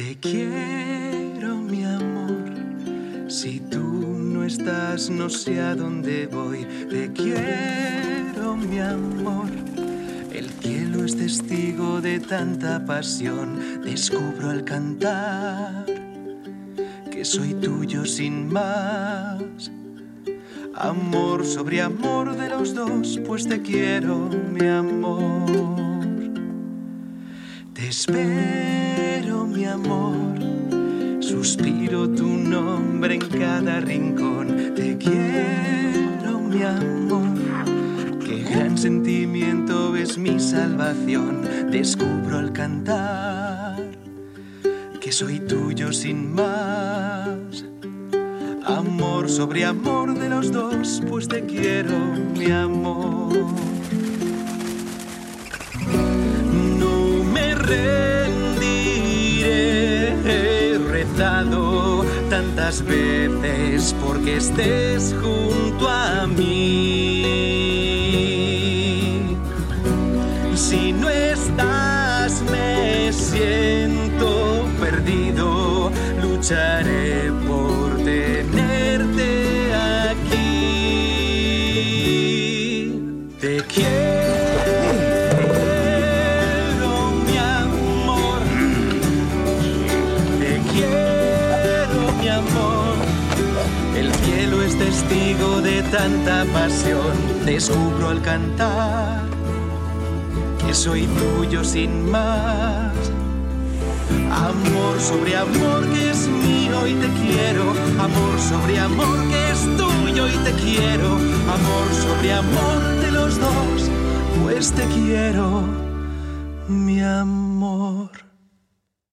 Te quiero, mi amor. Si tú no estás, no sé a dónde voy. Te quiero, mi amor. El cielo es testigo de tanta pasión. Descubro al cantar que soy tuyo sin más. Amor sobre amor de los dos, pues te quiero, mi amor. Espero, mi amor. Suspiro tu nombre en cada rincón. Te quiero, mi amor. Qué gran sentimiento es mi salvación. Descubro al cantar que soy tuyo sin más. Amor sobre amor de los dos, pues te quiero, mi amor. Tantas veces porque estés junto a mí. Si no estás, me siento perdido, lucharé por tenerte aquí. Te quiero, amor. El cielo es testigo de tanta pasión. Descubro al cantar que soy tuyo sin más. Amor sobre amor que es mío y te quiero. Amor sobre amor que es tuyo y te quiero. Amor sobre amor de los dos, pues te quiero, mi amor.